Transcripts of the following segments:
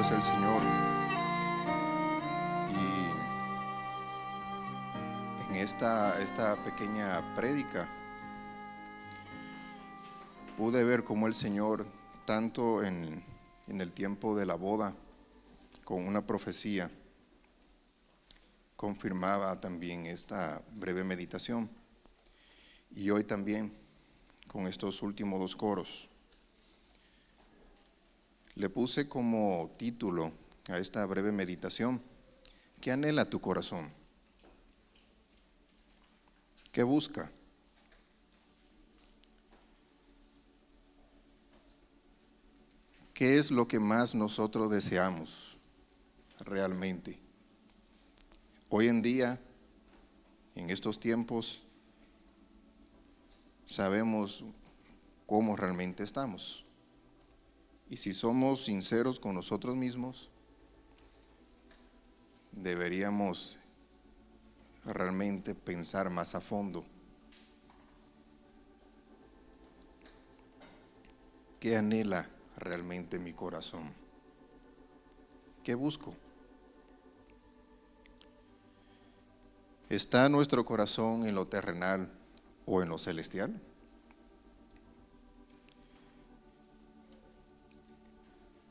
Es el Señor. Y en esta, esta pequeña prédica pude ver cómo el Señor, tanto en, en el tiempo de la boda, con una profecía, confirmaba también esta breve meditación. Y hoy también con estos últimos dos coros. Le puse como título a esta breve meditación, ¿qué anhela tu corazón? ¿Qué busca? ¿Qué es lo que más nosotros deseamos realmente? Hoy en día, en estos tiempos, sabemos cómo realmente estamos. Y si somos sinceros con nosotros mismos, deberíamos realmente pensar más a fondo. ¿Qué anhela realmente mi corazón? ¿Qué busco? ¿Está nuestro corazón en lo terrenal o en lo celestial?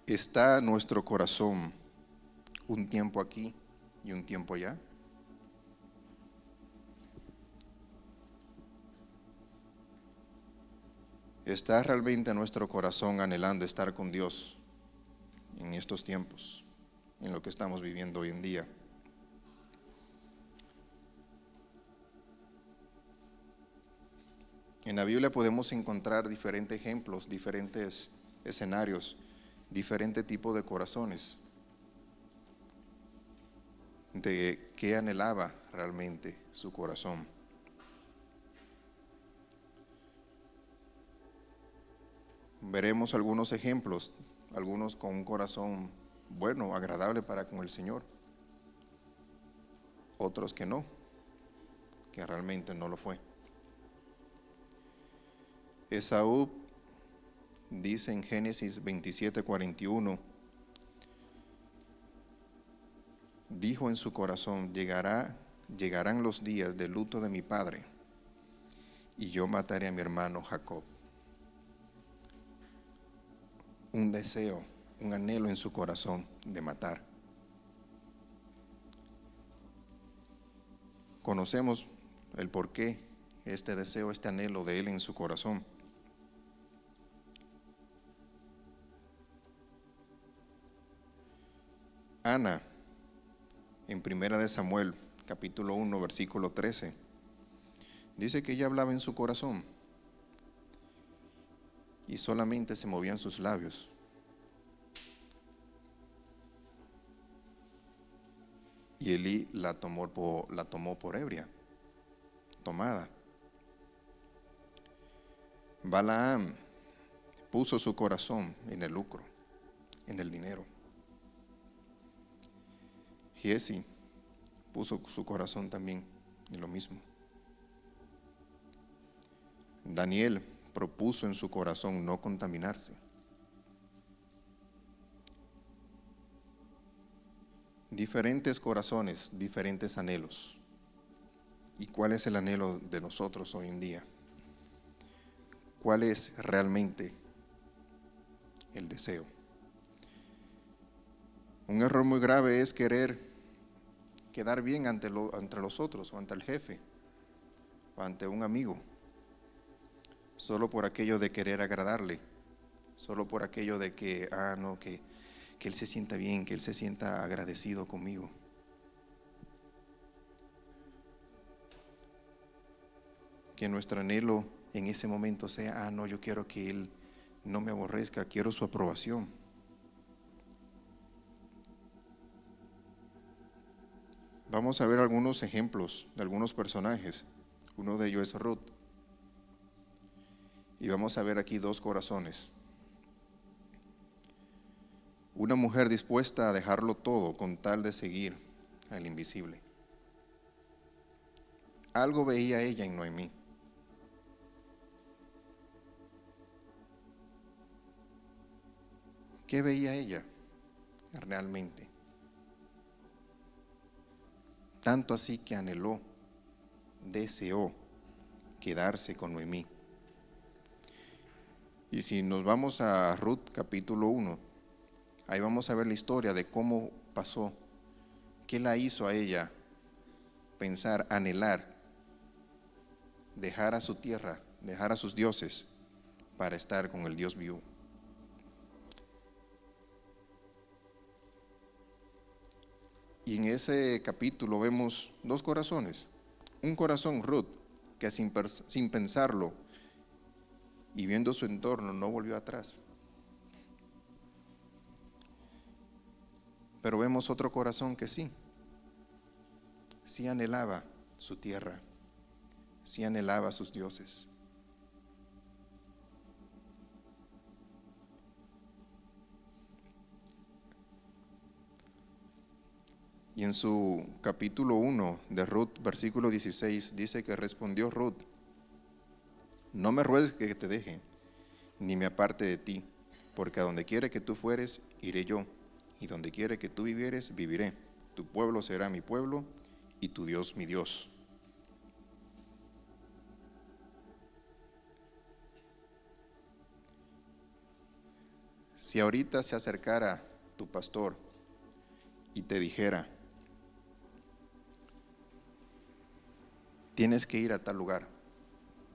¿Está nuestro corazón un tiempo aquí y un tiempo allá? ¿Está realmente nuestro corazón anhelando estar con Dios en estos tiempos, en lo que estamos viviendo hoy en día? En la Biblia podemos encontrar diferentes ejemplos, diferentes escenarios diferente tipo de corazones, de qué anhelaba realmente su corazón. Veremos algunos ejemplos, algunos con un corazón bueno, agradable para con el Señor, otros que no, que realmente no lo fue. Esaú dice en Génesis 27, 41, dijo en su corazón, llegará, llegarán los días del luto de mi padre y yo mataré a mi hermano Jacob. Un deseo, un anhelo en su corazón de matar. Conocemos el por qué este deseo, este anhelo de él en su corazón. Ana, en Primera de Samuel, capítulo 1, versículo 13, dice que ella hablaba en su corazón y solamente se movían sus labios. Y Elí la tomó por, la tomó por ebria, tomada. Balaam puso su corazón en el lucro, en el dinero. Giesi puso su corazón también en lo mismo. Daniel propuso en su corazón no contaminarse. Diferentes corazones, diferentes anhelos. ¿Y cuál es el anhelo de nosotros hoy en día? ¿Cuál es realmente el deseo? Un error muy grave es querer quedar bien ante, los otros o ante el jefe o ante un amigo, solo por aquello de querer agradarle, solo por aquello de que, ah, no, que, que él se sienta bien, que él se sienta agradecido conmigo. Que nuestro anhelo en ese momento sea, ah, no, yo quiero que él no me aborrezca, quiero su aprobación. Vamos a ver algunos ejemplos de algunos personajes. Uno de ellos es Ruth. Y vamos a ver aquí dos corazones. Una mujer dispuesta a dejarlo todo con tal de seguir al invisible. Algo veía ella en Noemí. ¿Qué veía ella? realmente. Tanto así que anheló, deseó quedarse con Noemí. Y si nos vamos a Ruth capítulo 1, ahí vamos a ver la historia de cómo pasó, qué la hizo a ella pensar, anhelar, dejar a su tierra, dejar a sus dioses para estar con el Dios vivo. Y en ese capítulo vemos dos corazones. Un corazón Ruth, que sin, sin pensarlo y viendo su entorno no volvió atrás. Pero vemos otro corazón que sí, sí anhelaba su tierra, sí anhelaba sus dioses. Y en su capítulo 1 de Ruth, versículo 16, dice que respondió Ruth, no me ruegues que te deje, ni me aparte de ti, porque a donde quiere que tú fueres, iré yo, y donde quiere que tú vivieres, viviré. Tu pueblo será mi pueblo, y tu Dios mi Dios. Si ahorita se acercara tu pastor y te dijera, tienes que ir a tal lugar.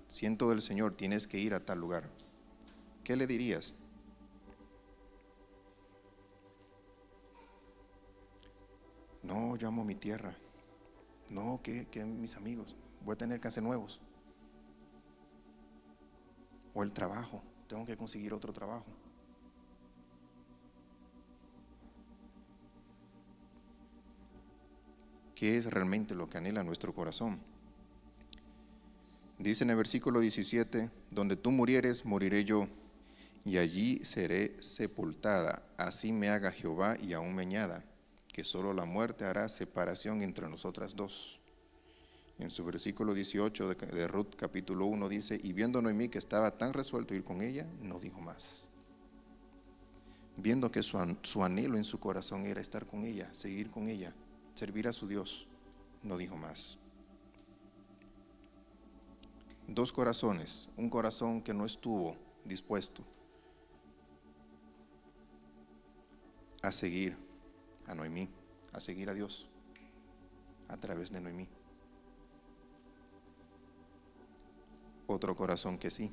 Siento del Señor, tienes que ir a tal lugar. ¿Qué le dirías? No, yo amo mi tierra. No, que, mis amigos. Voy a tener que hacer nuevos. O el trabajo. Tengo que conseguir otro trabajo. ¿Qué es realmente lo que anhela nuestro corazón? Dice en el versículo 17, donde tú murieres, moriré yo, y allí seré sepultada. Así me haga Jehová y aún me añada, que solo la muerte hará separación entre nosotras dos. En su versículo 18 de, Ruth capítulo 1 dice, y viendo Noemí que estaba tan resuelto ir con ella, no dijo más. Viendo que su anhelo en su corazón era estar con ella, seguir con ella, servir a su Dios, no dijo más dos corazones, un corazón que no estuvo dispuesto a seguir a Noemí, a seguir a Dios a través de Noemí. Otro corazón que sí.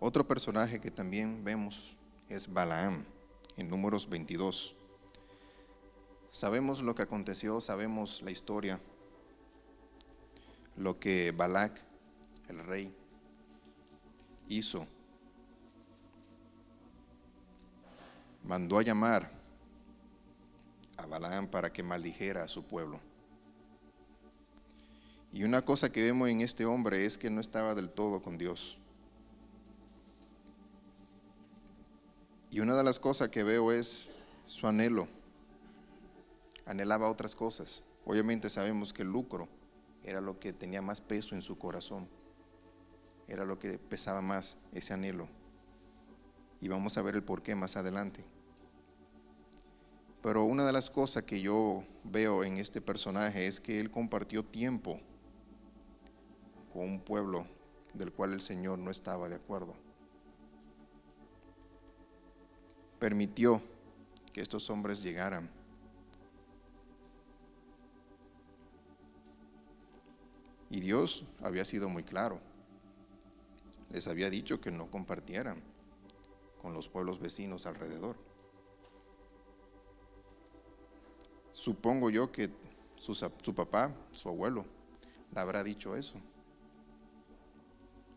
Otro personaje que también vemos es Balaam en números 22. Sabemos lo que aconteció, sabemos la historia lo que Balak, el rey, hizo. Mandó a llamar a Balaam para que maldijera a su pueblo. Y una cosa que vemos en este hombre es que no estaba del todo con Dios. Y una de las cosas que veo es su anhelo. Anhelaba otras cosas. Obviamente sabemos que el lucro era lo que tenía más peso en su corazón, era lo que pesaba más ese anhelo. Y vamos a ver el por qué más adelante. Pero una de las cosas que yo veo en este personaje es que él compartió tiempo con un pueblo del cual el Señor no estaba de acuerdo. Permitió que estos hombres llegaran Y Dios había sido muy claro. Les había dicho que no compartieran con los pueblos vecinos alrededor. Supongo yo que su, papá, su abuelo, le habrá dicho eso.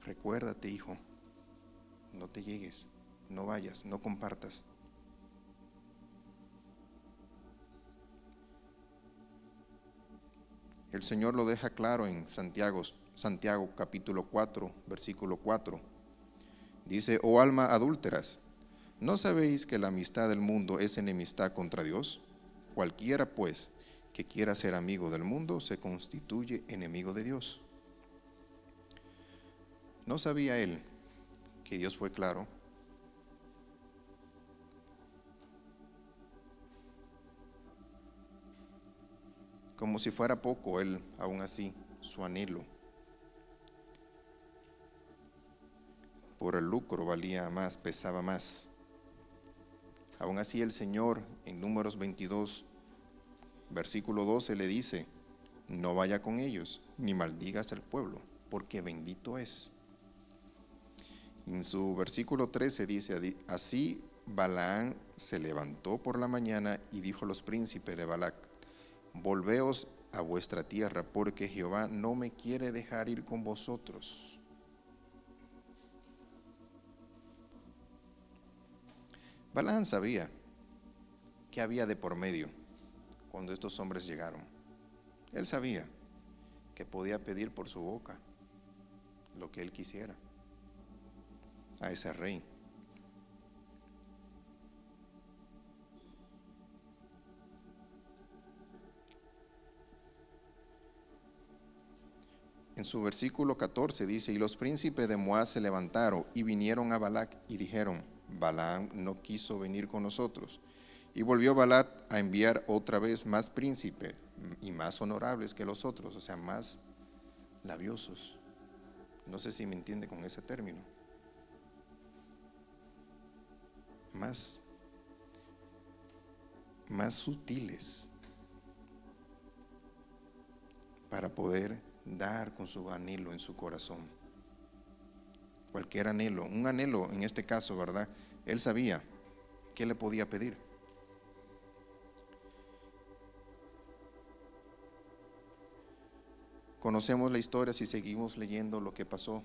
Recuérdate, hijo, no te llegues, no vayas, no compartas. El Señor lo deja claro en Santiago, Santiago capítulo 4, versículo 4. Dice, oh alma adúlteras, ¿no sabéis que la amistad del mundo es enemistad contra Dios? Cualquiera pues que quiera ser amigo del mundo se constituye enemigo de Dios. ¿No sabía él que Dios fue claro? Como si fuera poco, él aún así, su anhelo por el lucro valía más, pesaba más. Aún así el Señor en números 22, versículo 12 le dice, no vaya con ellos, ni maldigas al pueblo, porque bendito es. En su versículo 13 dice, así Balaán se levantó por la mañana y dijo a los príncipes de Balac, volveos a vuestra tierra, porque Jehová no me quiere dejar ir con vosotros. Balaán sabía que había de por medio cuando estos hombres llegaron. Él sabía que podía pedir por su boca lo que él quisiera a ese rey. En su versículo 14 dice, y los príncipes de Moab se levantaron y vinieron a Balac y dijeron, Balaam no quiso venir con nosotros. Y volvió Balac a enviar otra vez más príncipes y más honorables que los otros, o sea, más labiosos. No sé si me entiende con ese término. Más, más sutiles para poder dar con su anhelo en su corazón. Cualquier anhelo, un anhelo en este caso, ¿verdad? Él sabía qué le podía pedir. Conocemos la historia si seguimos leyendo lo que pasó.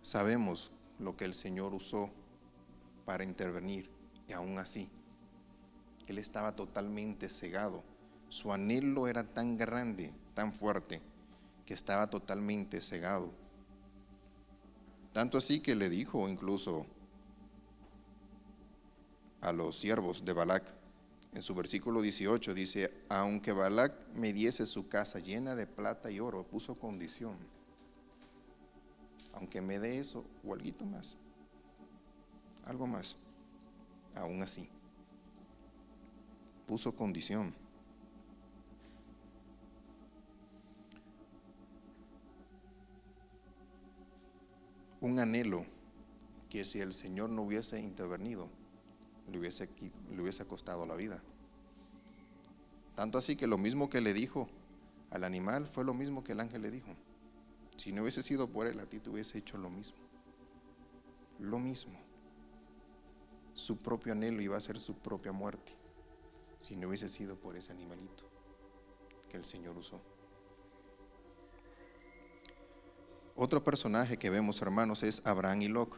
Sabemos lo que el Señor usó para intervenir y aún así, Él estaba totalmente cegado. Su anhelo era tan grande, tan fuerte, que estaba totalmente cegado. Tanto así que le dijo incluso a los siervos de Balac, en su versículo 18 dice, aunque Balac me diese su casa llena de plata y oro, puso condición, aunque me dé eso o algo más, algo más, aún así, puso condición. Un anhelo que si el Señor no hubiese intervenido, le hubiese, le hubiese costado la vida. Tanto así que lo mismo que le dijo al animal fue lo mismo que el ángel le dijo. Si no hubiese sido por él, a ti te hubiese hecho lo mismo. Lo mismo. Su propio anhelo iba a ser su propia muerte. Si no hubiese sido por ese animalito que el Señor usó. Otro personaje que vemos, hermanos, es Abraham y Lot.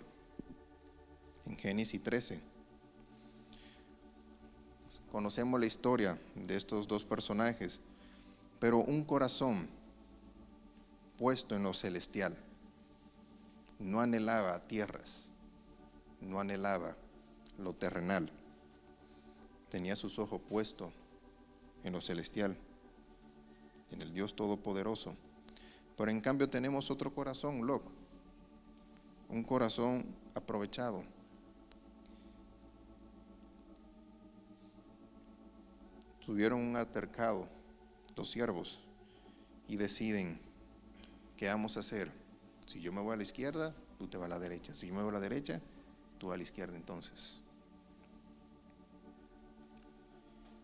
En Génesis 13. Conocemos la historia de estos dos personajes, pero un corazón puesto en lo celestial no anhelaba tierras, no anhelaba lo terrenal, tenía sus ojos puestos en lo celestial, en el Dios Todopoderoso. Pero en cambio tenemos otro corazón, loco, un corazón aprovechado tuvieron un altercado los siervos y deciden qué vamos a hacer. Si yo me voy a la izquierda, tú te vas a la derecha. Si yo me voy a la derecha, tú a la izquierda entonces.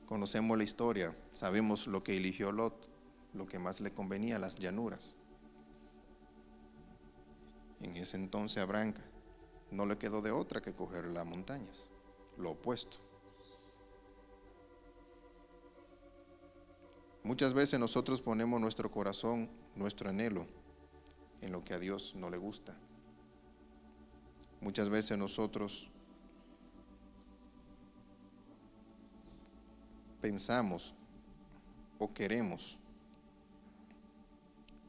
Conocemos la historia, sabemos lo que eligió Lot, lo que más le convenía, las llanuras. En ese entonces a Branca no le quedó de otra que coger las montañas, lo opuesto. Muchas veces nosotros ponemos nuestro corazón, nuestro anhelo en lo que a Dios no le gusta. Muchas veces nosotros pensamos o queremos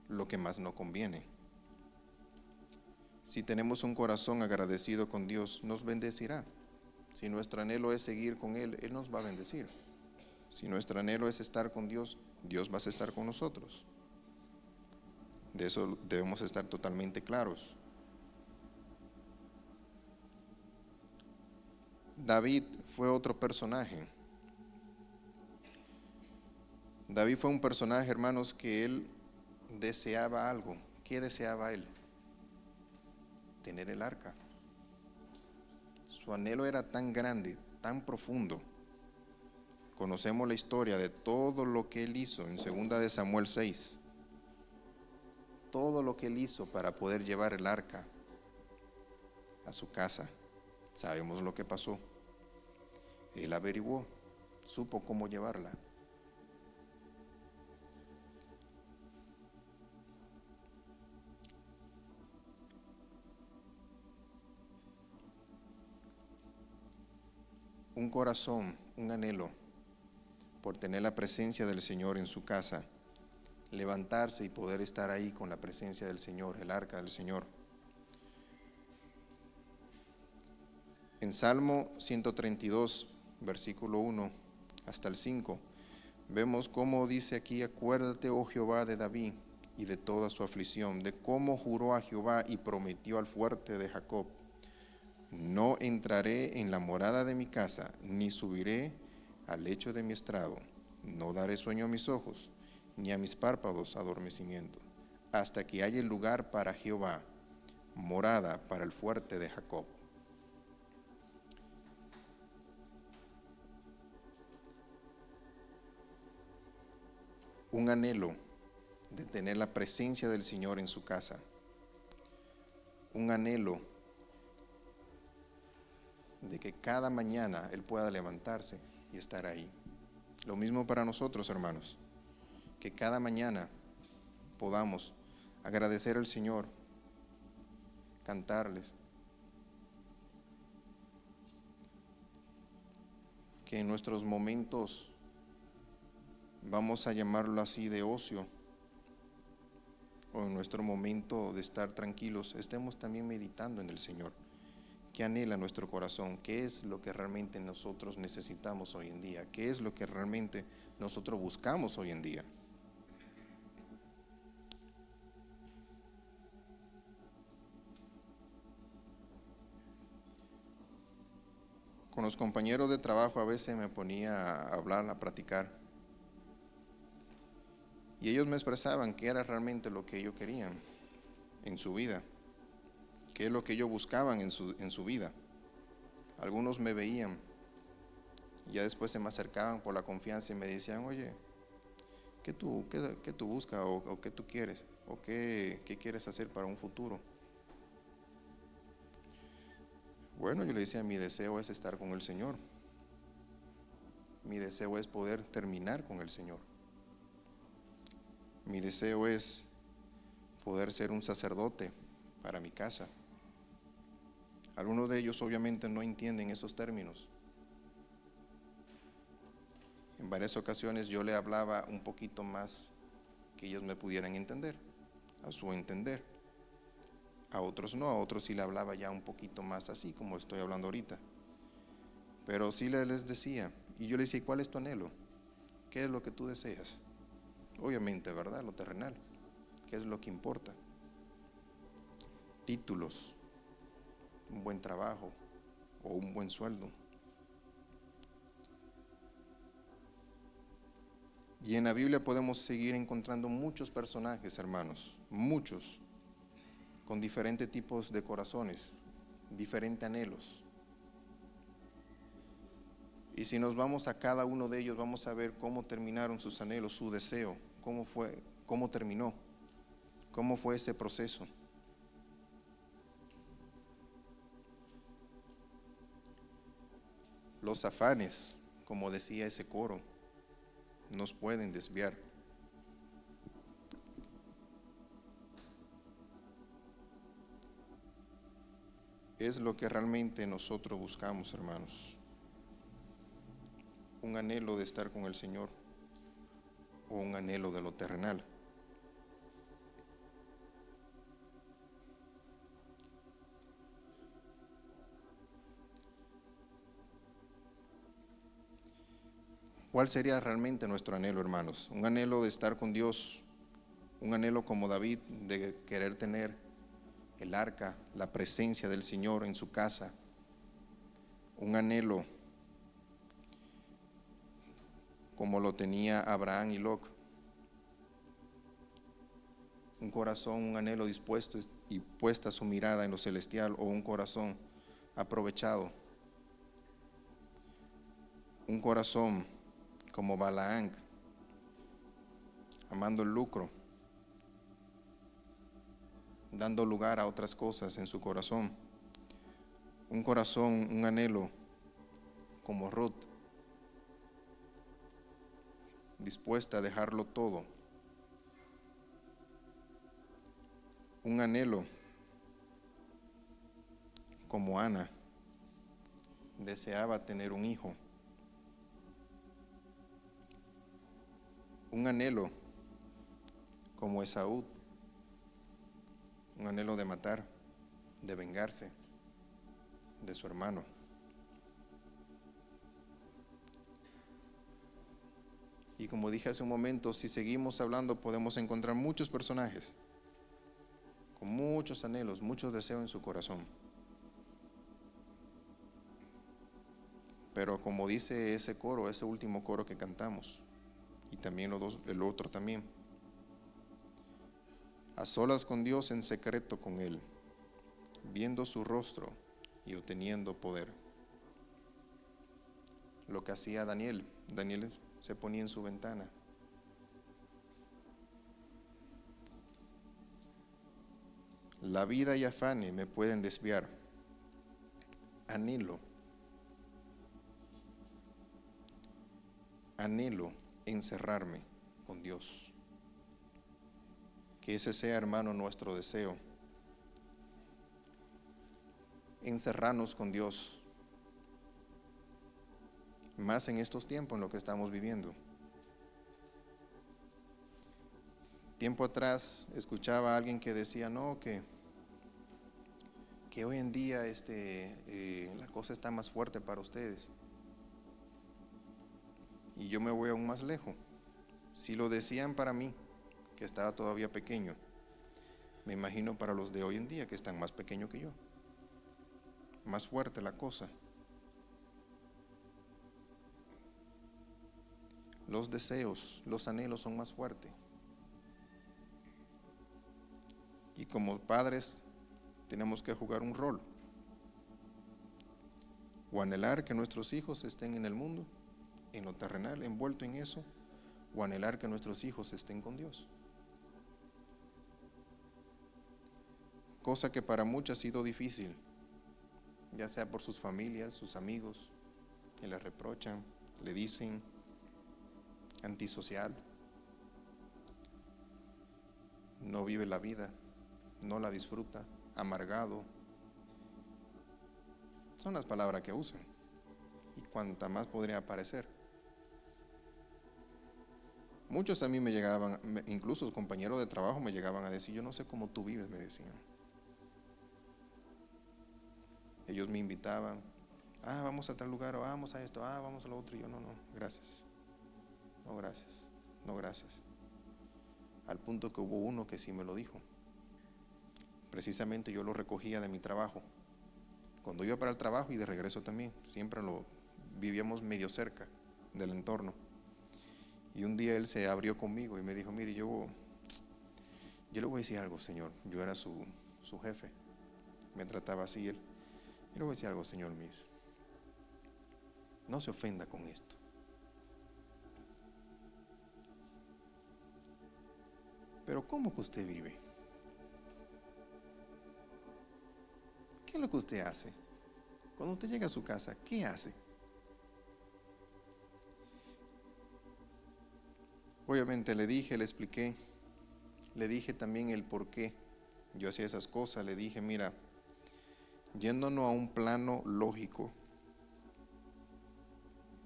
lo que más nos conviene. Si tenemos un corazón agradecido con Dios, nos bendecirá. Si nuestro anhelo es seguir con Él, Él nos va a bendecir. Si nuestro anhelo es estar con Dios, Dios va a estar con nosotros. De eso debemos estar totalmente claros. David fue otro personaje David fue un personaje, hermanos, que él deseaba algo. ¿Qué deseaba él? Tener el arca. Su anhelo era tan grande, tan profundo. Conocemos la historia de todo lo que él hizo en 2 de Samuel 6. Todo lo que él hizo para poder llevar el arca a su casa. Sabemos lo que pasó. Él averiguó, supo cómo llevarla. Un corazón, un anhelo por tener la presencia del Señor en su casa, levantarse y poder estar ahí con la presencia del Señor, el arca del Señor. En Salmo 132, versículo 1 hasta el 5, vemos cómo dice aquí, acuérdate, oh Jehová, de David y de toda su aflicción, de cómo juró a Jehová y prometió al fuerte de Jacob no entraré en la morada de mi casa, ni subiré al lecho de mi estrado. No daré sueño a mis ojos, ni a mis párpados adormecimiento, hasta que haya lugar para Jehová, morada para el fuerte de Jacob. Un anhelo de tener la presencia del Señor en su casa. Un anhelo de que cada mañana Él pueda levantarse y estar ahí. Lo mismo para nosotros, hermanos, que cada mañana podamos agradecer al Señor, cantarles, que en nuestros momentos, vamos a llamarlo así, de ocio, o en nuestro momento de estar tranquilos, estemos también meditando en el Señor. ¿Qué anhela nuestro corazón? ¿Qué es lo que realmente nosotros necesitamos hoy en día? ¿Qué es lo que realmente nosotros buscamos hoy en día? Con los compañeros de trabajo a veces me ponía a hablar, a practicar. Y ellos me expresaban qué era realmente lo que ellos querían en su vida qué es lo que ellos buscaban en su, en su vida. Algunos me veían, ya después se me acercaban por la confianza y me decían, oye, ¿qué tú, qué, tú buscas o, qué tú quieres? ¿O qué, qué quieres hacer para un futuro? Bueno, yo le decía, mi deseo es estar con el Señor. Mi deseo es poder terminar con el Señor. Mi deseo es poder ser un sacerdote para mi casa. Algunos de ellos obviamente no entienden esos términos. En varias ocasiones yo le hablaba un poquito más que ellos me pudieran entender, a su entender. A otros no, a otros sí le hablaba ya un poquito más así como estoy hablando ahorita. Pero sí les decía, y yo le decía, ¿cuál es tu anhelo? ¿Qué es lo que tú deseas? Obviamente, ¿verdad? Lo terrenal. ¿Qué es lo que importa? Títulos, un buen trabajo o un buen sueldo. Y en la Biblia podemos seguir encontrando muchos personajes, hermanos, muchos, con diferentes tipos de corazones, diferentes anhelos. Y si nos vamos a cada uno de ellos, vamos a ver cómo terminaron sus anhelos, su deseo, cómo fue, cómo terminó, cómo fue ese proceso. Los afanes, como decía ese coro, nos pueden desviar. Es lo que realmente nosotros buscamos, hermanos. Un anhelo de estar con el Señor o un anhelo de lo terrenal. ¿Cuál sería realmente nuestro anhelo, hermanos? Un anhelo de estar con Dios, un anhelo como David de querer tener el arca, la presencia del Señor en su casa, un anhelo como lo tenía Abraham y Lot. Un corazón, un anhelo dispuesto y puesta su mirada en lo celestial o un corazón aprovechado. Un corazón como Balaam, amando el lucro, dando lugar a otras cosas en su corazón. Un corazón, un anhelo como Ruth, dispuesta a dejarlo todo. Un anhelo como Ana, deseaba tener un hijo. Un anhelo como Esaú, un anhelo de matar, de vengarse de su hermano. Y como dije hace un momento, si seguimos hablando podemos encontrar muchos personajes con muchos anhelos, muchos deseos en su corazón. Pero como dice ese coro, ese último coro que cantamos, y también el otro también, a solas con Dios en secreto con Él, viendo su rostro y obteniendo poder. Lo que hacía Daniel, Daniel se ponía en su ventana. La vida y afane me pueden desviar. Anhelo anhelo encerrarme con Dios. Que ese sea, hermano, nuestro deseo. Encerrarnos con Dios. Más en estos tiempos en lo que estamos viviendo. Tiempo atrás escuchaba a alguien que decía, no, que, que hoy en día este, eh, la cosa está más fuerte para ustedes. Y yo me voy aún más lejos. Si lo decían para mí, que estaba todavía pequeño, me imagino para los de hoy en día, que están más pequeños que yo. Más fuerte la cosa. Los deseos, los anhelos son más fuertes. Y como padres tenemos que jugar un rol. O anhelar que nuestros hijos estén en el mundo en lo terrenal, envuelto en eso, o anhelar que nuestros hijos estén con Dios. Cosa que para muchos ha sido difícil, ya sea por sus familias, sus amigos, que le reprochan, le dicen antisocial, no vive la vida, no la disfruta, amargado. Son las palabras que usan y cuanta más podría aparecer. Muchos a mí me llegaban, incluso compañeros de trabajo me llegaban a decir, yo no sé cómo tú vives, me decían. Ellos me invitaban, ah, vamos a tal lugar, o vamos a esto, ah, vamos a lo otro. Y yo, no, no, gracias. No, gracias. No, gracias. Al punto que hubo uno que sí me lo dijo. Precisamente yo lo recogía de mi trabajo. Cuando iba para el trabajo y de regreso también, siempre lo vivíamos medio cerca del entorno. Y un día él se abrió conmigo y me dijo, mire, yo, yo le voy a decir algo, Señor. Yo era su, su jefe. Me trataba así él. Yo le voy a decir algo, Señor mis. No se ofenda con esto. Pero ¿cómo que usted vive? ¿Qué es lo que usted hace? Cuando usted llega a su casa, ¿qué hace? Obviamente le dije, le expliqué, le dije también el por qué yo hacía esas cosas, le dije, mira, yéndonos a un plano lógico,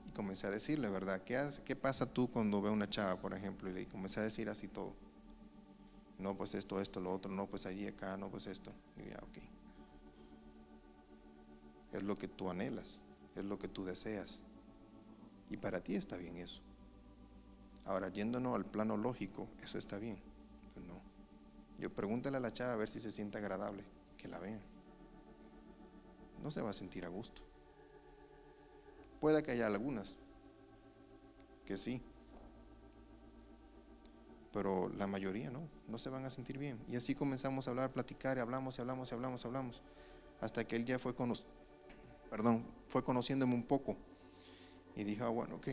y comencé a decirle, ¿verdad? ¿Qué, hace, ¿Qué pasa tú cuando ve una chava, por ejemplo? Y le comencé a decir así todo. No, pues esto, esto, lo otro, no, pues allí, acá, no, pues esto. Y ya, ok. Es lo que tú anhelas, es lo que tú deseas. Y para ti está bien eso. Ahora, yéndonos al plano lógico, eso está bien. No. Yo pregúntale a la chava a ver si se siente agradable, que la vean. No se va a sentir a gusto. Puede que haya algunas que sí. Pero la mayoría no, no se van a sentir bien. Y así comenzamos a hablar, platicar, y hablamos, y hablamos, y hablamos, hablamos. Hasta que él ya fue, cono perdón, fue conociéndome un poco. Y dijo, ah, bueno, ok.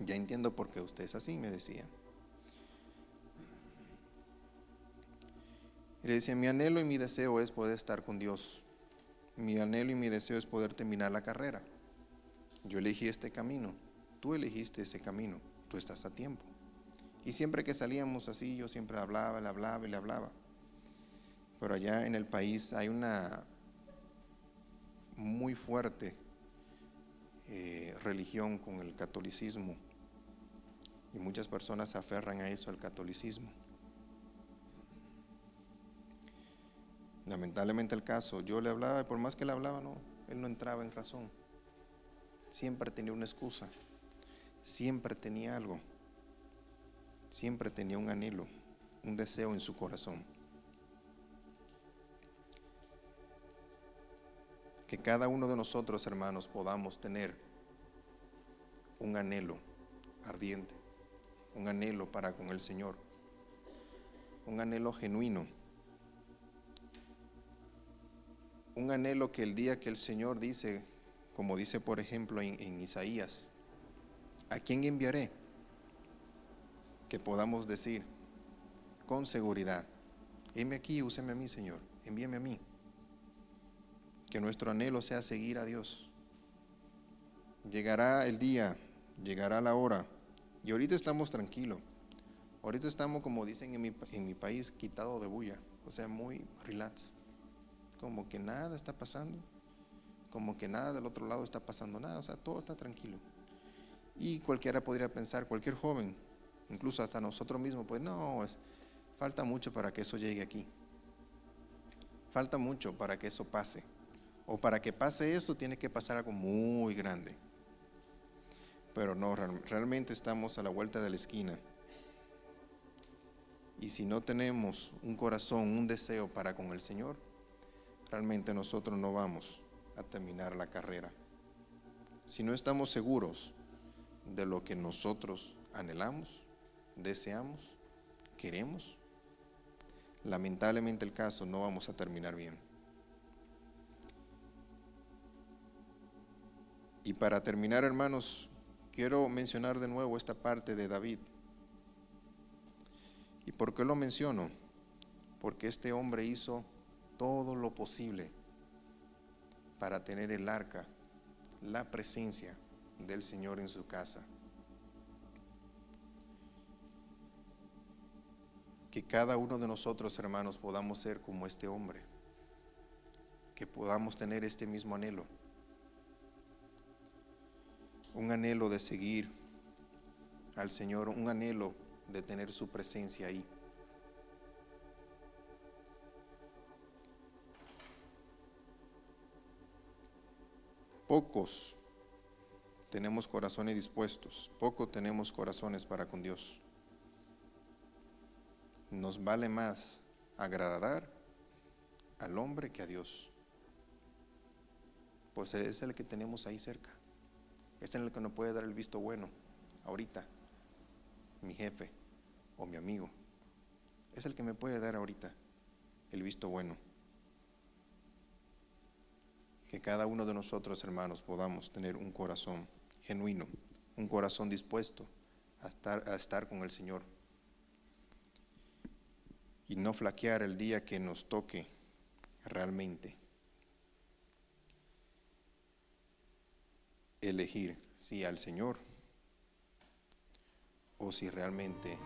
Ya entiendo por qué usted es así, me decía. Y le decía, mi anhelo y mi deseo es poder estar con Dios. Mi anhelo y mi deseo es poder terminar la carrera. Yo elegí este camino, tú elegiste ese camino, tú estás a tiempo. Y siempre que salíamos así, yo siempre hablaba, le hablaba y le hablaba. Pero allá en el país hay una muy fuerte eh, religión con el catolicismo. Y muchas personas se aferran a eso, al catolicismo. Lamentablemente el caso, yo le hablaba y por más que le hablaba, no, él no entraba en razón. Siempre tenía una excusa, siempre tenía algo, siempre tenía un anhelo, un deseo en su corazón. Que cada uno de nosotros, hermanos, podamos tener un anhelo ardiente, un anhelo para con el Señor, un anhelo genuino un anhelo que el día que el Señor dice, como dice por ejemplo en, Isaías, ¿a quién enviaré? Que podamos decir con seguridad, heme aquí, úseme a mí, Señor, envíeme a mí. Que nuestro anhelo sea seguir a Dios. Llegará el día, llegará la hora, y ahorita estamos tranquilos. Ahorita estamos, como dicen en mi, país, quitado de bulla, o sea, muy relax como que nada está pasando, como que nada del otro lado está pasando nada, o sea, todo está tranquilo. Y cualquiera podría pensar, cualquier joven, incluso hasta nosotros mismos, pues no, es, falta mucho para que eso llegue aquí. Falta mucho para que eso pase. O para que pase eso tiene que pasar algo muy grande. Pero no, realmente estamos a la vuelta de la esquina. Y si no tenemos un corazón, un deseo para con el Señor, realmente nosotros no vamos a terminar la carrera. Si no estamos seguros de lo que nosotros anhelamos, deseamos, queremos, lamentablemente el caso no vamos a terminar bien. Y para terminar, hermanos, quiero mencionar de nuevo esta parte de David. ¿Y por qué lo menciono? Porque este hombre hizo todo lo posible para tener el arca, la presencia del Señor en su casa. Que cada uno de nosotros, hermanos, podamos ser como este hombre, que podamos tener este mismo anhelo, un anhelo de seguir al Señor, un anhelo de tener su presencia ahí. Pocos tenemos corazones dispuestos, pocos tenemos corazones para con Dios. Nos vale más agradar al hombre que a Dios. Pues es el que tenemos ahí cerca. Es el que nos puede dar el visto bueno ahorita. Mi jefe o mi amigo. Es el que me puede dar ahorita el visto bueno que cada uno de nosotros, hermanos, podamos tener un corazón genuino, un corazón dispuesto a estar, a estar con el Señor. Y no flaquear el día que nos toque realmente. Elegir si al Señor o si realmente